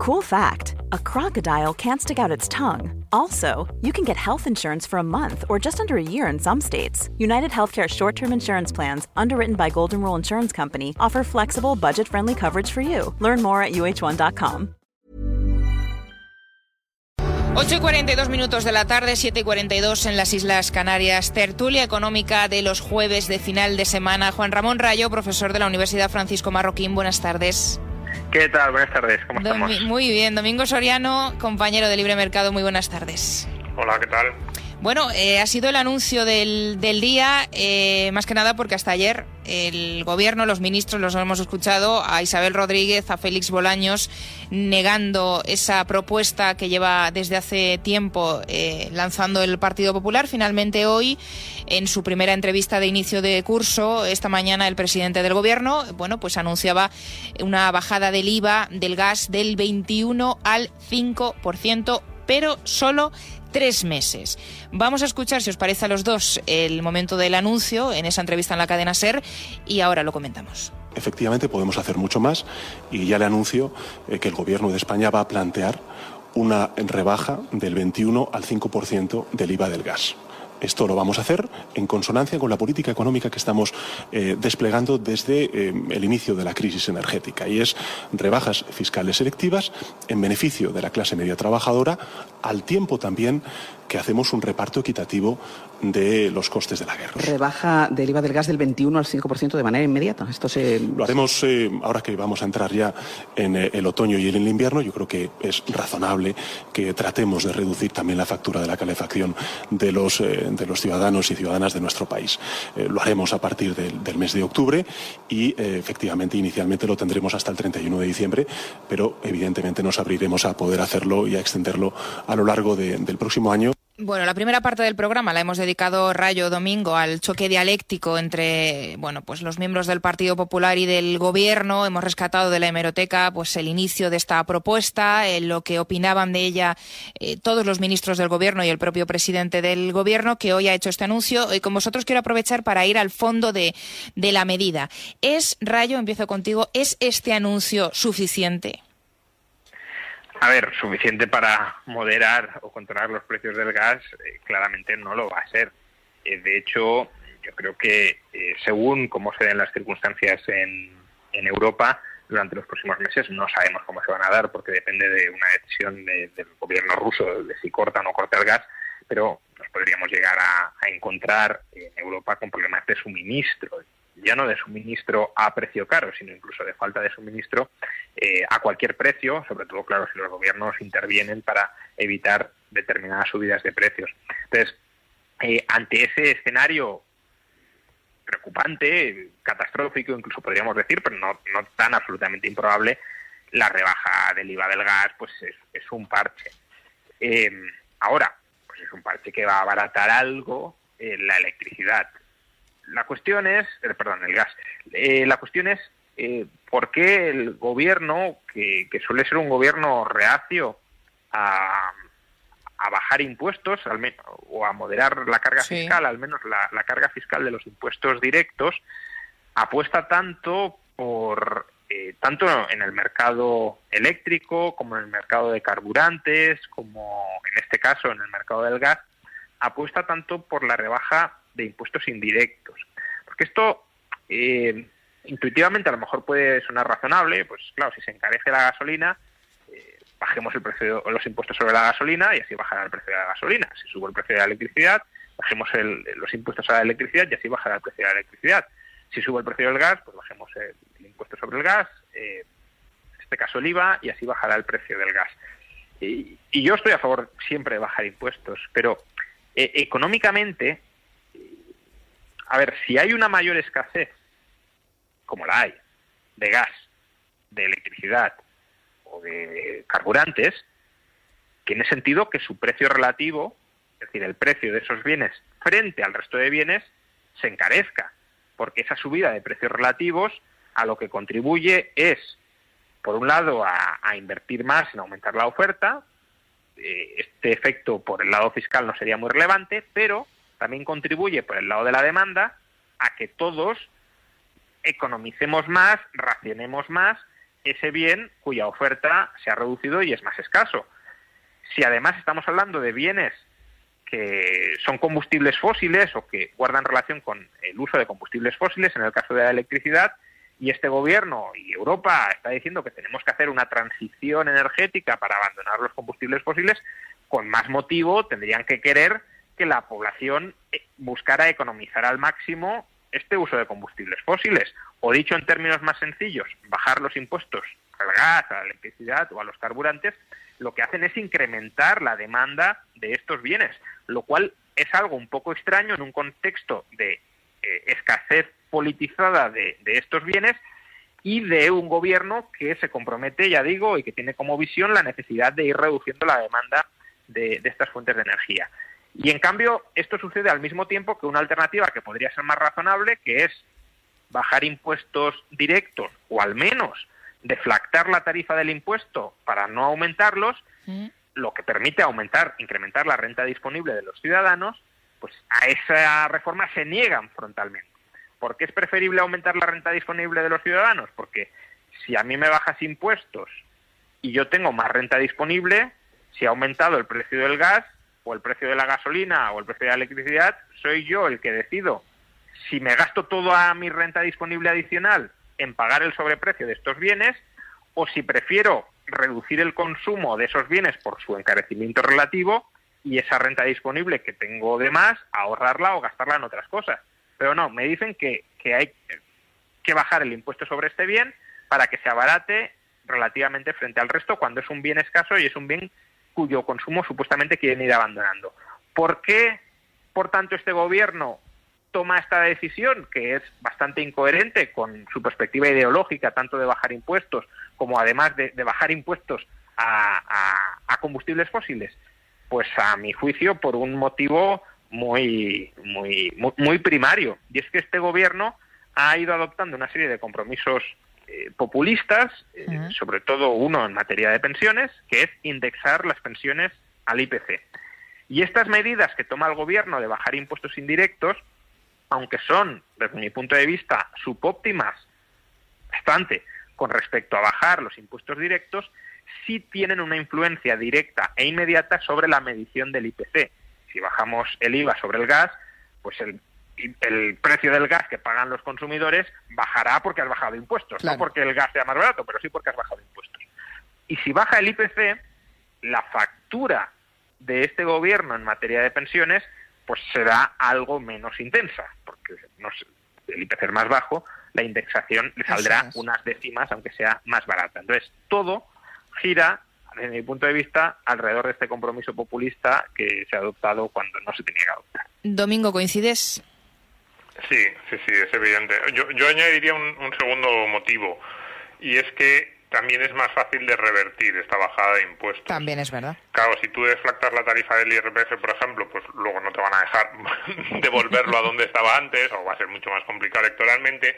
Cool fact a crocodile can't stick out its tongue. Also, you can get health insurance for a month or just under a year in some states. United Healthcare short term insurance plans, underwritten by Golden Rule Insurance Company, offer flexible, budget friendly coverage for you. Learn more at uh1.com. 8 y 42 minutos de la tarde, 7 y 42 en las Islas Canarias. Tertulia económica de los jueves de final de semana. Juan Ramón Rayo, profesor de la Universidad Francisco Marroquín, buenas tardes. ¿Qué tal? Buenas tardes, ¿cómo estamos? Muy bien, Domingo Soriano, compañero de Libre Mercado, muy buenas tardes. Hola, ¿qué tal? Bueno, eh, ha sido el anuncio del, día, eh, más que nada porque hasta ayer el gobierno, los ministros, los hemos escuchado, a Isabel Rodríguez, a Félix Bolaños, negando esa propuesta que lleva desde hace tiempo eh, lanzando el Partido Popular. Finalmente hoy, en su primera entrevista de inicio de curso, esta mañana el presidente del gobierno, bueno, pues anunciaba una bajada del IVA del gas del 21 al 5%, pero solo tres meses. Vamos a escuchar, si os parece a los dos, el momento del anuncio en esa entrevista en la cadena SER y ahora lo comentamos. Efectivamente, podemos hacer mucho más y ya le anuncio eh, que el Gobierno de España va a plantear una rebaja del 21 al 5% del IVA del gas. Esto lo vamos a hacer en consonancia con la política económica que estamos eh, desplegando desde eh, el inicio de la crisis energética. Y es rebajas fiscales selectivas en beneficio de la clase media trabajadora, al tiempo también que hacemos un reparto equitativo de los costes de la guerra. Rebaja del IVA del gas del 21 al 5% de manera inmediata. Esto se... Lo haremos eh, ahora que vamos a entrar ya en eh, el otoño y en el invierno. Yo creo que es razonable que tratemos de reducir también la factura de la calefacción de los, eh, de los ciudadanos y ciudadanas de nuestro país. lo haremos a partir del, mes de octubre y efectivamente inicialmente lo tendremos hasta el 31 de diciembre, pero evidentemente nos abriremos a poder hacerlo y a extenderlo a lo largo del próximo año. Bueno, la primera parte del programa la hemos dedicado Rayo Domingo al choque dialéctico entre, bueno, pues los miembros del Partido Popular y del Gobierno. Hemos rescatado de la hemeroteca, pues el inicio de esta propuesta, eh, lo que opinaban de ella eh, todos los ministros del Gobierno y el propio presidente del Gobierno, que hoy ha hecho este anuncio. Y con vosotros quiero aprovechar para ir al fondo de, de la medida. ¿Es Rayo, empiezo contigo, es este anuncio suficiente? A ver, suficiente para moderar o controlar los precios del gas, eh, claramente no lo va a ser. Eh, de hecho, yo creo que eh, según cómo se den las circunstancias en, en, Europa, durante los próximos meses no sabemos cómo se van a dar, porque depende de una decisión del gobierno ruso de si corta o no corta el gas, pero nos podríamos llegar a, a encontrar en Europa con problemas de suministro ya no de suministro a precio caro, sino incluso de falta de suministro eh, a cualquier precio, sobre todo, claro, si los gobiernos intervienen para evitar determinadas subidas de precios. Entonces, eh, ante ese escenario preocupante, catastrófico, incluso podríamos decir, pero no, no tan absolutamente improbable, la rebaja del IVA del gas pues es, un parche. Eh, ahora, pues es un parche que va a abaratar algo la electricidad la cuestión es, eh, perdón, el gas. Eh, la cuestión es eh, por qué el gobierno, que, suele ser un gobierno reacio a, bajar impuestos al o a moderar la carga fiscal, al menos la, carga fiscal de los impuestos directos, apuesta tanto por tanto en el mercado eléctrico como en el mercado de carburantes, como en este caso en el mercado del gas, apuesta tanto por la rebaja de impuestos indirectos. Porque esto eh, intuitivamente a lo mejor puede sonar razonable, pues claro, si se encarece la gasolina, eh, bajemos el precio, los impuestos sobre la gasolina y así bajará el precio de la gasolina. Si sube el precio de la electricidad, bajemos los impuestos a la electricidad y así bajará el precio de la electricidad. Si sube el precio del gas, pues bajemos el, impuesto sobre el gas, eh, en este caso el IVA, y así bajará el precio del gas. Y, yo estoy a favor siempre de bajar impuestos, pero económicamente a ver, si hay una mayor escasez, como la hay, de gas, de electricidad o de carburantes, tiene sentido que su precio relativo, es decir, el precio de esos bienes frente al resto de bienes, se encarezca, porque esa subida de precios relativos a lo que contribuye es, por un lado, a, invertir más en aumentar la oferta, eh, este efecto por el lado fiscal no sería muy relevante, pero también contribuye por el lado de la demanda a que todos economicemos más, racionemos más ese bien cuya oferta se ha reducido y es más escaso. Si además estamos hablando de bienes que son combustibles fósiles o que guardan relación con el uso de combustibles fósiles, en el caso de la electricidad, y este gobierno y Europa está diciendo que tenemos que hacer una transición energética para abandonar los combustibles fósiles, con más motivo tendrían que querer que la población eh, buscara economizar al máximo este uso de combustibles fósiles. O dicho en términos más sencillos, bajar los impuestos al gas, a la electricidad o a los carburantes, lo que hacen es incrementar la demanda de estos bienes, lo cual es algo un poco extraño en un contexto de eh, escasez politizada de, estos bienes y de un gobierno que se compromete, ya digo, y que tiene como visión la necesidad de ir reduciendo la demanda de, estas fuentes de energía. Y en cambio, esto sucede al mismo tiempo que una alternativa que podría ser más razonable, que es bajar impuestos directos o al menos deflactar la tarifa del impuesto para no aumentarlos, lo que permite aumentar, incrementar la renta disponible de los ciudadanos, pues a esa reforma se niegan frontalmente. ¿Por qué es preferible aumentar la renta disponible de los ciudadanos? Porque si a mí me bajas impuestos y yo tengo más renta disponible, si ha aumentado el precio del gas o el precio de la gasolina o el precio de la electricidad, soy yo el que decido si me gasto toda mi renta disponible adicional en pagar el sobreprecio de estos bienes o si prefiero reducir el consumo de esos bienes por su encarecimiento relativo y esa renta disponible que tengo de más, ahorrarla o gastarla en otras cosas. Pero no, me dicen que, hay que bajar el impuesto sobre este bien para que se abarate relativamente frente al resto cuando es un bien escaso y es un bien cuyo consumo supuestamente quieren ir abandonando. ¿Por qué, por tanto, este gobierno toma esta decisión, que es bastante incoherente con su perspectiva ideológica, tanto de bajar impuestos como además de, bajar impuestos a, combustibles fósiles? Pues a mi juicio por un motivo muy, muy, muy, primario. Y es que este gobierno ha ido adoptando una serie de compromisos eh, populistas, eh, sobre todo uno en materia de pensiones, que es indexar las pensiones al IPC. Y estas medidas que toma el gobierno de bajar impuestos indirectos, aunque son, desde mi punto de vista, subóptimas bastante con respecto a bajar los impuestos directos, sí tienen una influencia directa e inmediata sobre la medición del IPC si bajamos el IVA sobre el gas, pues el, precio del gas que pagan los consumidores bajará porque has bajado impuestos, no porque el gas sea más barato, pero sí porque has bajado impuestos. Y si baja el IPC, la factura de este gobierno en materia de pensiones pues será algo menos intensa, porque el IPC es más bajo, la indexación le saldrá unas décimas, aunque sea más barata. Entonces, todo gira desde mi punto de vista, alrededor de este compromiso populista que se ha adoptado cuando no se tenía que adoptar. Domingo, ¿coincides? Sí, sí, sí, es evidente. Yo, yo añadiría un, segundo motivo, y es que también es más fácil de revertir esta bajada de impuestos. También es verdad. Claro, si tú deflactas la tarifa del IRPF, por ejemplo, pues luego no te van a dejar devolverlo a donde estaba antes, o va a ser mucho más complicado electoralmente,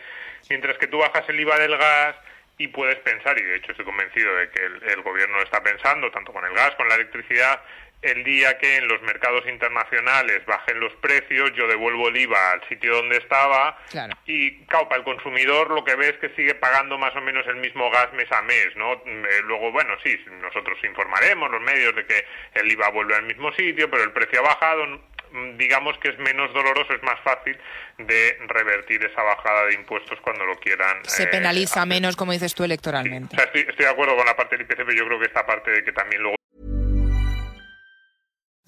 mientras que tú bajas el IVA del gas, y puedes pensar, y de hecho estoy convencido de que el, gobierno está pensando, tanto con el gas, con la electricidad, el día que en los mercados internacionales bajen los precios, yo devuelvo el IVA al sitio donde estaba y, claro, para el consumidor lo que ve es que sigue pagando más o menos el mismo gas mes a mes, ¿no? Eh, luego, bueno, sí, nosotros informaremos los medios de que el IVA vuelve al mismo sitio, pero el precio ha bajado, Mm, digamos que es menos doloroso, es más fácil de revertir esa bajada de impuestos cuando lo quieran. Se eh, penaliza menos, como dices tú, electoralmente. estoy, estoy, de acuerdo con la parte del IPC, pero yo creo que esta parte de que también luego.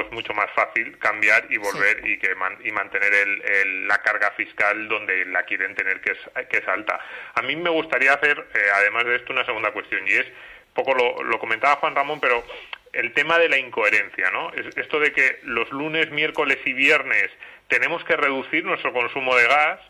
Es mucho más fácil cambiar y volver y que y mantener el, el, la carga fiscal donde la quieren tener que es, que es alta. A mí me gustaría hacer, eh, además de esto, una segunda cuestión y es poco lo, lo, comentaba Juan Ramón, pero el tema de la incoherencia, ¿no? Es, esto de que los lunes, miércoles y viernes tenemos que reducir nuestro consumo de gas.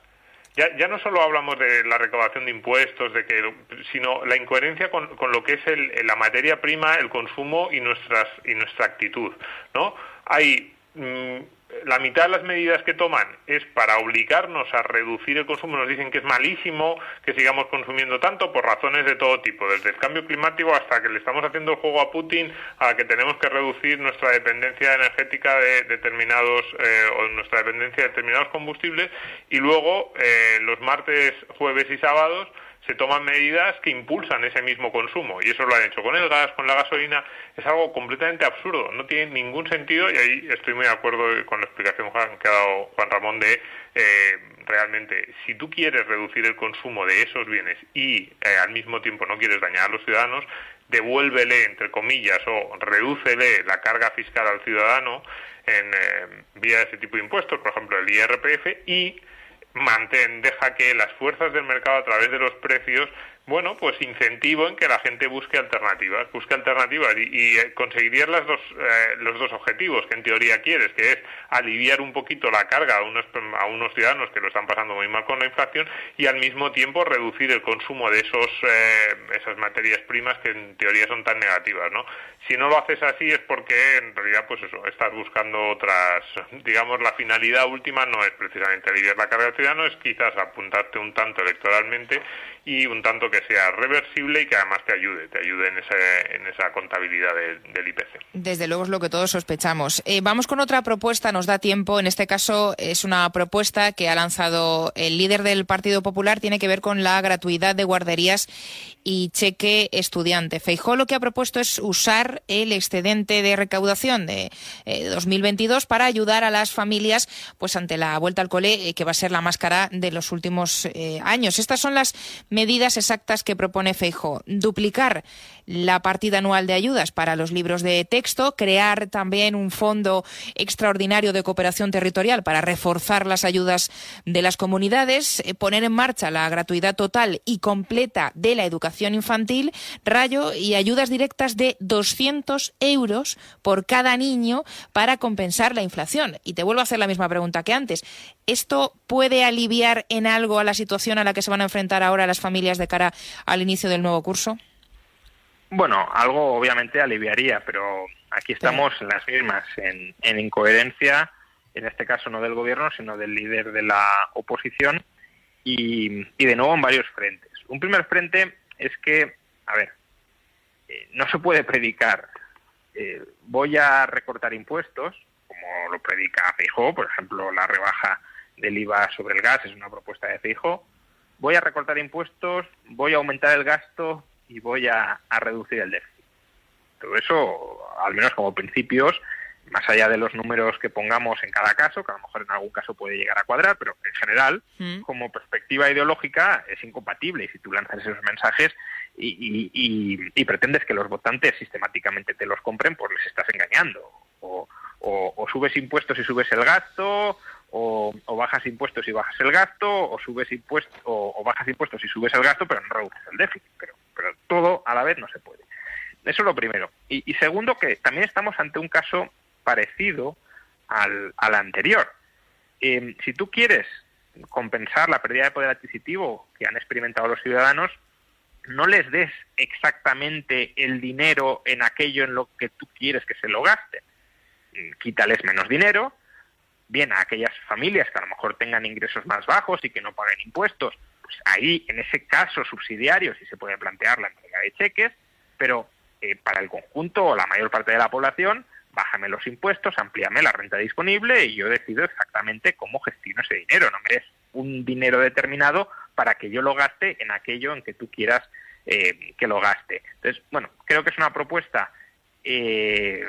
Ya, ya no solo hablamos de la recaudación de impuestos, de que, sino la incoherencia con, con lo que es el, la materia prima, el consumo y, nuestras, y nuestra actitud, ¿no? Hay la mitad de las medidas que toman es para obligarnos a reducir el consumo. Nos dicen que es malísimo que sigamos consumiendo tanto por razones de todo tipo, desde el cambio climático hasta que le estamos haciendo el juego a Putin, a que tenemos que reducir nuestra dependencia energética de determinados eh, o nuestra dependencia de determinados combustibles. Y luego eh, los martes, jueves y sábados se toman medidas que impulsan ese mismo consumo y eso lo han hecho con el gas, con la gasolina, es algo completamente absurdo, no tiene ningún sentido y ahí estoy muy de acuerdo con la explicación que ha dado Juan Ramón de eh, realmente si tú quieres reducir el consumo de esos bienes y eh, al mismo tiempo no quieres dañar a los ciudadanos, devuélvele, entre comillas, o redúcele la carga fiscal al ciudadano en eh, vía ese tipo de impuestos, por ejemplo el IRPF, y mantén, deja que las fuerzas del mercado a través de los precios, bueno, pues incentivo en que la gente busque alternativas, busque alternativas y, y eh, conseguirías las dos, eh, los dos objetivos que en teoría quieres, que es aliviar un poquito la carga a unos, a unos ciudadanos que lo están pasando muy mal con la inflación y al mismo tiempo reducir el consumo de esos, eh, esas materias primas que en teoría son tan negativas, ¿no? Si no lo haces así es porque en realidad, pues eso, estás buscando otras, digamos, la finalidad última no es precisamente aliviar la carga del ciudadano, es quizás apuntarte un tanto electoralmente y un tanto que sea reversible y que además te ayude, te ayude en, ese, en esa contabilidad del, IPC. Desde luego es lo que todos sospechamos. Eh, vamos con otra propuesta, nos da tiempo. En este caso es una propuesta que ha lanzado el líder del Partido Popular, tiene que ver con la gratuidad de guarderías y cheque estudiante. Feijó lo que ha propuesto es usar el excedente de recaudación de eh, 2022 para ayudar a las familias pues ante la vuelta al cole eh, que va a ser la más cara de los últimos eh, años. Estas son las medidas exactas que propone Feijó. Duplicar la partida anual de ayudas para los libros de texto, crear también un fondo extraordinario de cooperación territorial para reforzar las ayudas de las comunidades, eh, poner en marcha la gratuidad total y completa de la educación infantil, rayo y ayudas directas de 200 euros por cada niño para compensar la inflación. Y te vuelvo a hacer la misma pregunta que antes. ¿Esto puede aliviar en algo a la situación a la que se van a enfrentar ahora las familias de cara al inicio del nuevo curso? Bueno, algo obviamente aliviaría, pero aquí estamos en las mismas, en, en, incoherencia, en este caso no del gobierno, sino del líder de la oposición, y, y de nuevo en varios frentes. Un primer frente es que, a ver, eh, no se puede predicar, eh, voy a recortar impuestos, como lo predica Feijó, por ejemplo, la rebaja del IVA sobre el gas es una propuesta de Feijó, voy a recortar impuestos, voy a aumentar el gasto y voy a, a, reducir el déficit. Todo eso, al menos como principios, más allá de los números que pongamos en cada caso, que a lo mejor en algún caso puede llegar a cuadrar, pero en general, mm. como perspectiva ideológica, es incompatible. Y si tú lanzas esos mensajes y, y, y, y, pretendes que los votantes sistemáticamente te los compren, pues les estás engañando. O, o, o subes impuestos y subes el gasto, o, bajas impuestos y bajas el gasto, o subes impuestos o, bajas impuestos y subes el gasto, pero no reduces el déficit. Pero, pero todo a la vez no se puede. Eso es lo primero. Y, segundo, que también estamos ante un caso parecido al, al anterior. Eh, si tú quieres compensar la pérdida de poder adquisitivo que han experimentado los ciudadanos, no les des exactamente el dinero en aquello en lo que tú quieres que se lo gasten. Quítales menos dinero, bien a aquellas familias que a lo mejor tengan ingresos más bajos y que no paguen impuestos, pues ahí, en ese caso subsidiario, sí se puede plantear la entrega de cheques, pero eh, para el conjunto o la mayor parte de la población, bájame los impuestos, amplíame la renta disponible y yo decido exactamente cómo gestiono ese dinero. No me des un dinero determinado para que yo lo gaste en aquello en que tú quieras eh, que lo gaste. Entonces, bueno, creo que es una propuesta eh,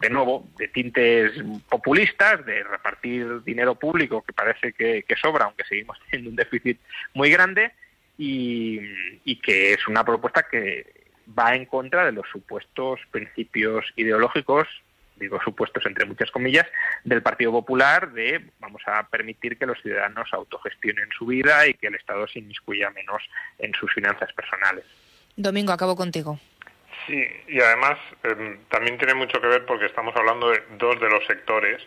de nuevo, de tintes populistas, de repartir dinero público que parece que, sobra, aunque seguimos teniendo un déficit muy grande, y, que es una propuesta que va en contra de los supuestos principios ideológicos, digo supuestos entre muchas comillas, del Partido Popular de vamos a permitir que los ciudadanos autogestionen su vida y que el Estado se inmiscuya menos en sus finanzas personales. Domingo, acabo contigo. Sí, y además em, también tiene mucho que ver porque estamos hablando de dos de los sectores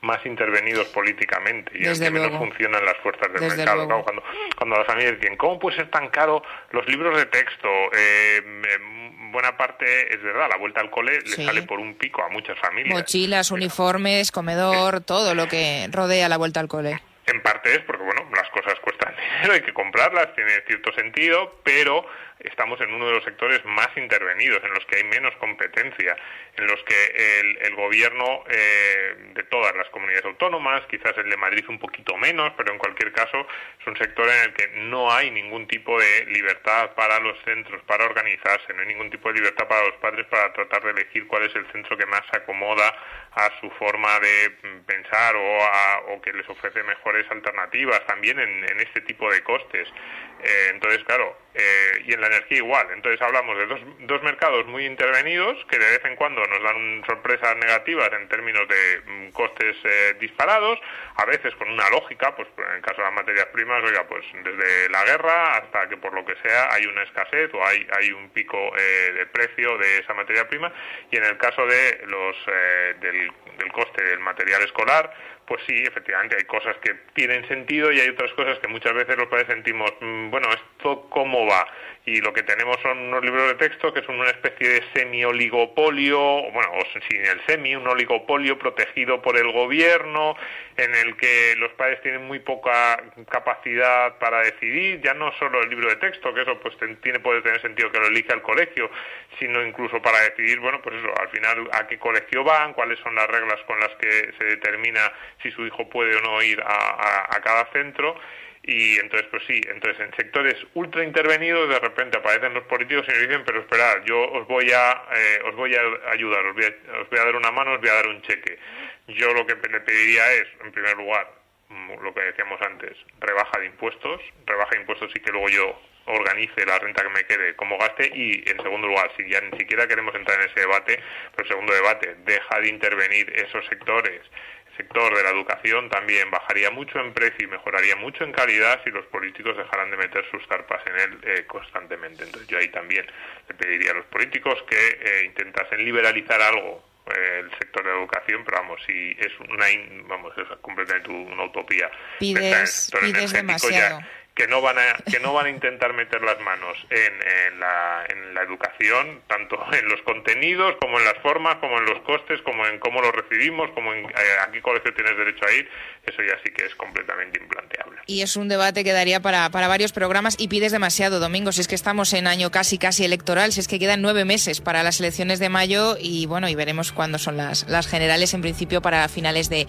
más intervenidos políticamente y en que menos funcionan las fuerzas del mercado. cuando, cuando las familias dicen, ¿cómo puede ser tan caro los libros de texto? Eh, buena parte es verdad, la vuelta al cole le sale por un pico a muchas familias. Mochilas, uniformes, comedor, todo lo que rodea la vuelta al cole. En parte es porque, bueno, las cosas dinero, hay que comprarlas, tiene cierto sentido, pero estamos en uno de los sectores más intervenidos, en los que hay menos competencia, en los que el, gobierno eh, de todas las comunidades autónomas, quizás el de Madrid un poquito menos, pero en cualquier caso es un sector en el que no hay ningún tipo de libertad para los centros, para organizarse, no hay ningún tipo de libertad para los padres para tratar de elegir cuál es el centro que más se acomoda a su forma de pensar o, a, o que les ofrece mejores alternativas. También en, en este tipo de costes. Eh, entonces, claro, eh, y en la energía igual. Entonces hablamos de dos, dos mercados muy intervenidos que de vez en cuando nos dan sorpresas negativas en términos de mm, costes eh, disparados, a veces con una lógica, pues en el caso de las materias primas, oiga, pues desde la guerra hasta que por lo que sea hay una escasez o hay, hay un pico de precio de esa materia prima, y en el caso de los del, del coste del material escolar, pues sí, efectivamente hay cosas que tienen sentido y hay otras cosas que muchas veces los padres sentimos, mm, bueno, ¿esto va? Y lo que tenemos son unos libros de texto que son una especie de semi-oligopolio, bueno, o sin el semi, un oligopolio protegido por el gobierno, en el que los padres tienen muy poca capacidad para decidir, ya no solo el libro de texto, que eso pues tiene, puede tener sentido que lo elija el colegio, sino incluso para decidir, bueno, pues eso, al final a qué colegio van, cuáles son las reglas con las que se determina si su hijo puede o no ir a, cada centro y entonces pues sí, entonces en sectores ultra intervenidos de repente aparecen los políticos y nos dicen pero esperad, yo os voy a eh, os voy a ayudar, os voy a, os voy a dar una mano, os voy a dar un cheque. Yo lo que le pediría es, en primer lugar, mm, lo que decíamos antes, rebaja de impuestos, rebaja de impuestos y que luego yo organice la renta que me quede como gaste y en segundo lugar, si ya ni siquiera queremos entrar en ese debate, pero segundo debate, deja de intervenir esos sectores sector de la educación también bajaría mucho en precio y mejoraría mucho en calidad si los políticos dejaran de meter sus carpas en él eh, constantemente. Entonces yo ahí también le pediría a los políticos que eh, intentasen liberalizar algo eh, el sector de la educación, pero vamos, si es una, vamos, es completamente una utopía. Pides, pides demasiado que no van a que no van a intentar meter las manos en, la, en la educación tanto en los contenidos como en las formas como en los costes como en cómo lo recibimos como en eh, a qué colegio tienes derecho a ir. Eso ya sí que es completamente implanteable. Y es un debate que daría para, para varios programas y pides demasiado domingo si es que estamos en año casi casi electoral si es que quedan nueve meses para las elecciones de mayo y bueno y veremos cuándo son las las generales en principio para finales de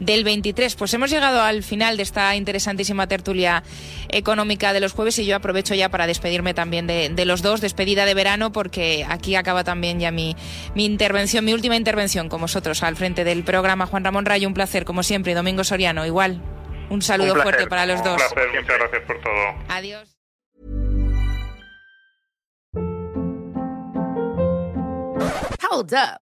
del 23 pues hemos llegado al final de esta interesantísima tertulia económica de los jueves y yo aprovecho ya para despedirme también de, los dos, despedida de verano, porque aquí acaba también ya mi, mi intervención, mi última intervención con vosotros al frente del programa. Juan Ramón Rayo, un placer, como siempre, y Domingo Soriano, igual. Un saludo fuerte para los dos. Un placer, muchas gracias por todo. Adiós. Hold up.